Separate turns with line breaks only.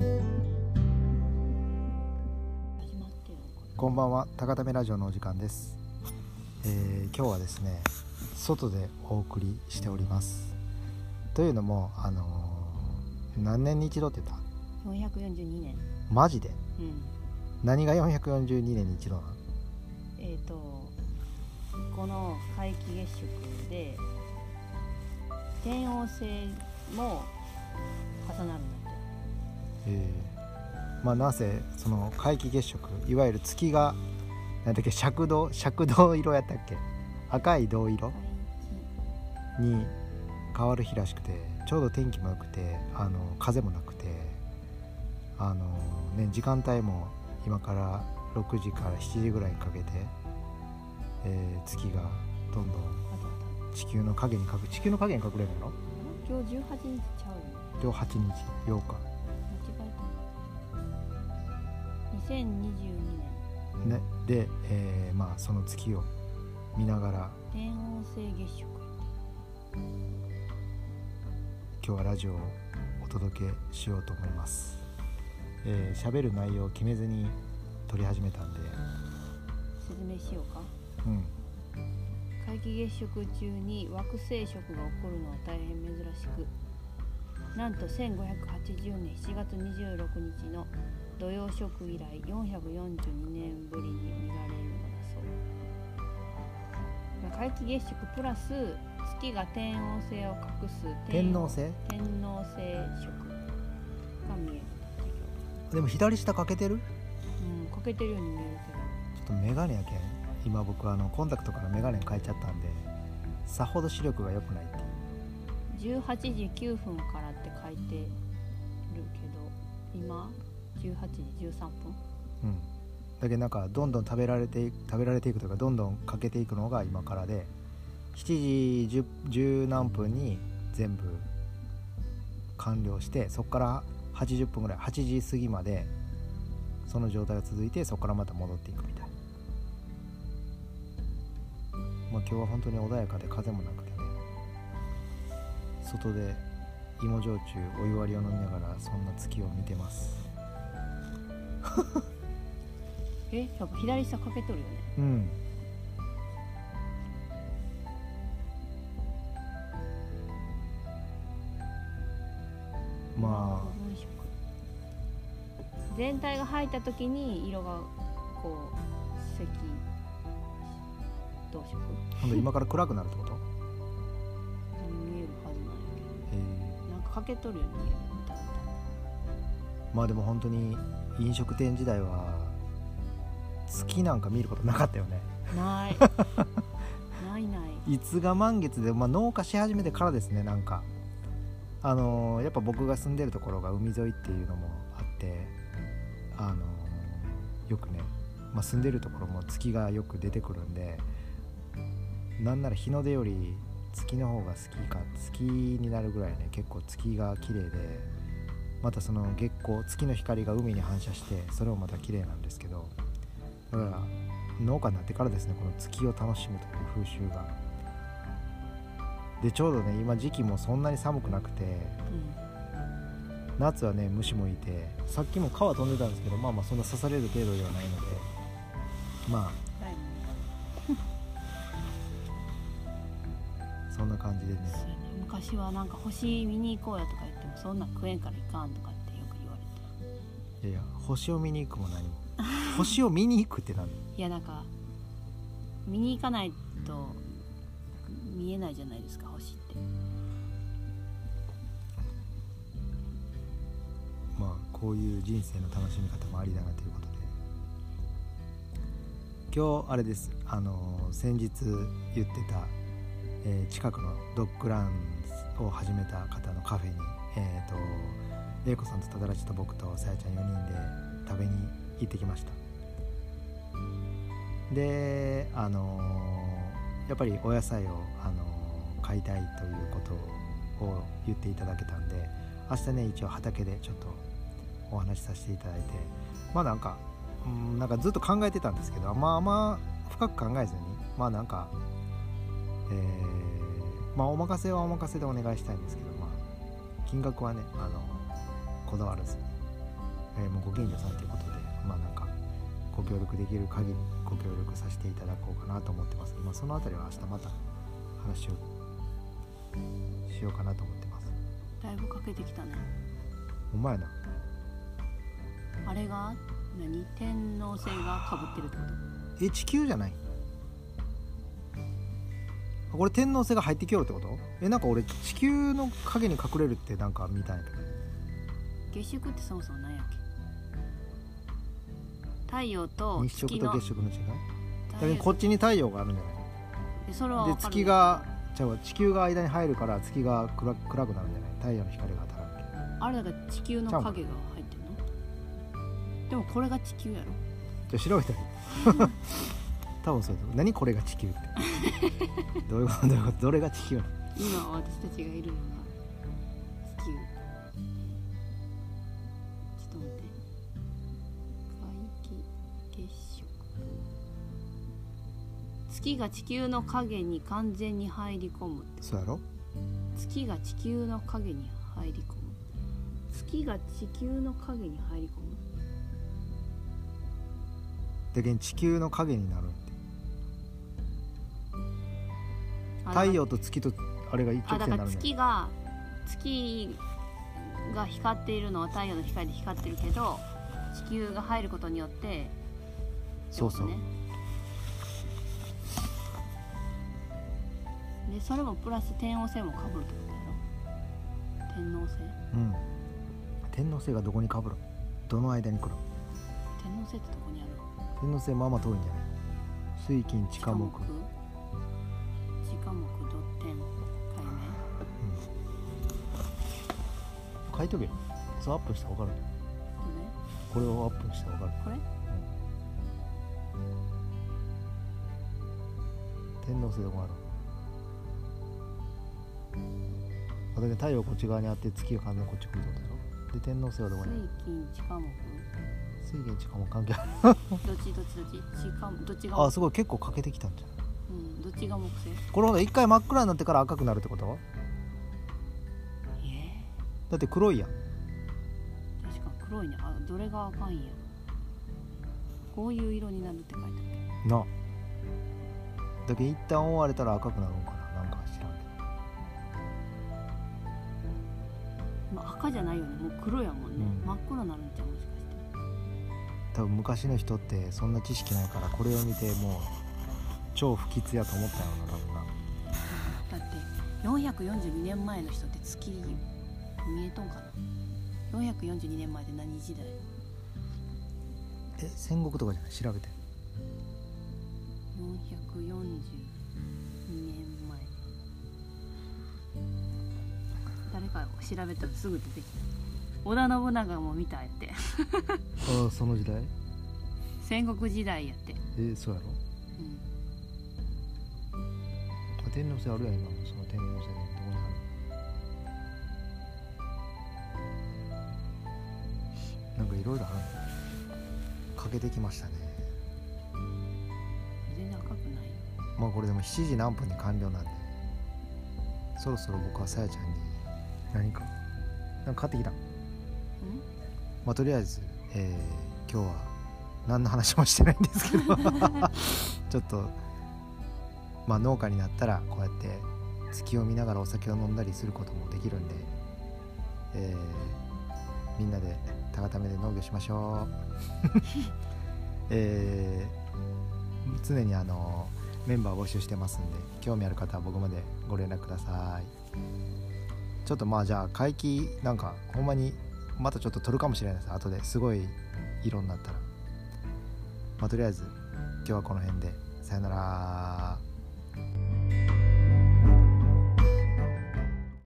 こ
こんばんは高ためラジオのお時間です、えー今日はですね外でお送りしております。というのもあのー何年に一度って言った？
れ442年。
マジで？
うん。
何が442年に一度なの？
えっ、とこの皆既月食で天王星も重なるんだって
えーまあなぜその皆既月食いわゆる月が何だっけ赤銅赤銅色やったっけ赤い銅色
皆
に変わる日らしくてちょうど天気も良くてあの風もなくてあの、ね、時間帯も今から6時から7時ぐらいにかけて、えー月がどんどん地球の影に隠地球の影に隠れるの？
今日18日ちゃうよ
今日8日8日
2022年
ねで、えーまあその月を見ながら
天王星月食
今日はラジオをお届けしようと思います。えー喋、る内容を決めずに撮り始めたんで。
説明しようか。
うん。
皆既月食中に惑星食が起こるのは大変珍しくなんと1580年7月26日の土曜食以来442年ぶりに見られるのだそう。まあ皆既月食プラス月が天王星を隠す
天王星？
天王星食が見える
でも左下欠けてる？
うん欠けてるように見えるけど。
ちょっとメガネやけん。今僕あのコンタクトからメガネ変えちゃったんでさほど視力が良くないっていう。
18時9分からって書いてるけど今？18時13分。
うん。だけどなんかどんどん食べられて食べられていくというかどんどん欠けていくのが今からで7時 10, 10何分に全部完了してそこから80分ぐらい8時過ぎまでその状態が続いてそこからまた戻っていくみたいまあ今日は本当に穏やかで風もなくてね。外で芋焼酎お湯割りを飲みながらそんな月を見てます。
えやっぱ左下かけとるよね。
うん。ま
部分色全体が入った時に色がこう赤銅色
あ今度今から暗くなるってこと？
に見えるはずなんやけ
え
どなんかかけとるように見えるみたい
ーまあでも本当に飲食店時代は月なんか見ることなかったよね。
なない。ないない。
いつが満月で、まあ、農家し始めてからですねなんか。あのーやっぱ僕が住んでるところが海沿いっていうのもあってあのーよくね、まあ、住んでるところも月がよく出てくるんでなんなら日の出より月の方が好きか月になるぐらいね結構月が綺麗でまたその月光月の光が海に反射してそれもまた綺麗なんですけどだから農家になってからですねこの月を楽しむという風習が。でちょうどね今時期もそんなに寒くなくて
うん。
夏はね虫もいてさっきも川飛んでたんですけどまあまあそんな刺される程度ではないのでま
はい。
あ そんな感じでね
昔はなんか星見に行こうよとか言ってもそんなん食えんから行かんとかってよく言われて。
いやいや星を見に行くも何も。星を見に行くって何？
いやなんか見に行かないと見えないじゃないですか星って。
まあこういう人生の楽しみ方もありだなということで。今日あれです。あの先日言ってた、えー近くのドッグランを始めた方のカフェにえっ、と玲子さんとただらちと僕とさやちゃん4人で食べに行ってきました。であのやっぱりお野菜を、あの買いたいということを言っていただけたんで明日ね一応畑でちょっとお話しさせていただいてまあなんかうんなんかずっと考えてたんですけどまあまあ深く考えずにまあなんかえーまあお任せはお任せでお願いしたいんですけどまあ金額はねあのこだわらずにえーもうご近所さんということでまあなんかご協力できる限りご協力させていただこうかなと思ってます。まあそのあたりは明日また話をしようかなと思ってます。
だいぶかけてきたね。
お前な。
あれが何？天王星がかぶってるってこと？
え地球じゃない？あこれ天王星が入ってきよるってこと？えなんか俺地球の影に隠れるってなんか見たんやけど
月食ってそもそも何やっけ？太陽と
日食と
月
食の違い？だこっちに太陽があるんじゃない？
でそれは
で月がじゃあ地球が間に入るから月が暗暗くなるんじゃない？太陽の光が当たらんけ
あれだから地球の影が入ってるの？でもこれが地球やろ。
じゃあ調べてみ 多分そうだ何これが地球って。どういうこと？どういうこと？どれが地球？なの
今私たちがいるのが地球。ちょっと待って。皆既月食。月が地球の影に完全に入り込むって
そうやろ？
月が地球の影に入り込む。月が地球の影に入り込む。
だけど地球の影になる太陽と月とあれが一直
あだから
線になるんじゃない？
月が月が光っているのは太陽の光で光ってるけど地球が入ることによって
そうそう。
ってことね。でそれもプラス天王星もかぶるってことやろ？天王星？
うん。天王星がどこにかぶる？どの間に来る？
天王星ってどこにある
天王星まあまあ遠いんじゃない？水金地下木？
地下木土天海
書いとけ。よそうアップしたら分かる。これをアップしたら分かる。
これ
天王星どこある。あだけど太陽こっち側にあって月が完全にこっち来るってことで天王星はどこに
水金地下木
水金地下木関係ある。
どっちどっちどっち？地下どっちが
あすごい。結構欠けてきたんじゃん
うんどっちが木星？
これほど一回真っ暗になってから赤くなるってこと？
え。
だって黒いやん。
ー、確か黒いね。あどれが赤いんや。こういう色になるって書いてある。
な。だけど一旦覆われたら赤くなるんかな。なんか知らんけ
まあ、赤じゃないよね。もう黒やもんね、
うん。
真っ黒になるんちゃう？もしかして。
ど多分昔の人ってそんな知識ないからこれを見てもう超不吉やと思ったよな多分な。
だって442年前の人って月見えとんかな？442年前って何時代？
え戦国とかじゃない？調べて。
442年前。誰か調べたらすぐ出てきた。織田信長も見たやって。
ああその時代？
戦国時代やって、
えそうやろ？
うん、
あ天王星あるやん今もその天王星のどこにある。なんかいろいろあるの。かけてきましたね
全然赤くない？よ
まあこれでも7時何分に完了なんでそろそろ僕はさやちゃんに。何か？なんか買ってきた。
うん？
まあとりあえず、えー今日は何の話もしてないんですけど。ちょっとまあ農家になったらこうやって月を見ながらお酒を飲んだりすることもできるんで、えーみんなで高ためで農業しましょう、えー常にあのメンバー募集してますんで興味ある方は僕までご連絡ください。ちょっとまあじゃあ会期なんかほんまにまたちょっと撮るかもしれないです。後ですごい色になったら。まあとりあえず今日はこの辺でさよなら